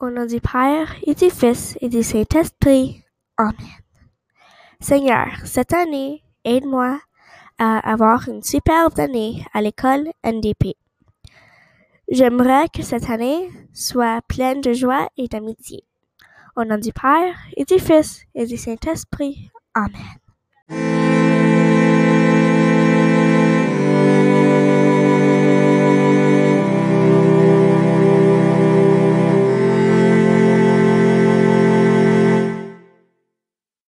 Au nom du Père et du Fils et du Saint-Esprit. Amen. Seigneur, cette année, aide-moi à avoir une superbe année à l'école NDP. J'aimerais que cette année soit pleine de joie et d'amitié. Au nom du Père et du Fils et du Saint-Esprit. Amen.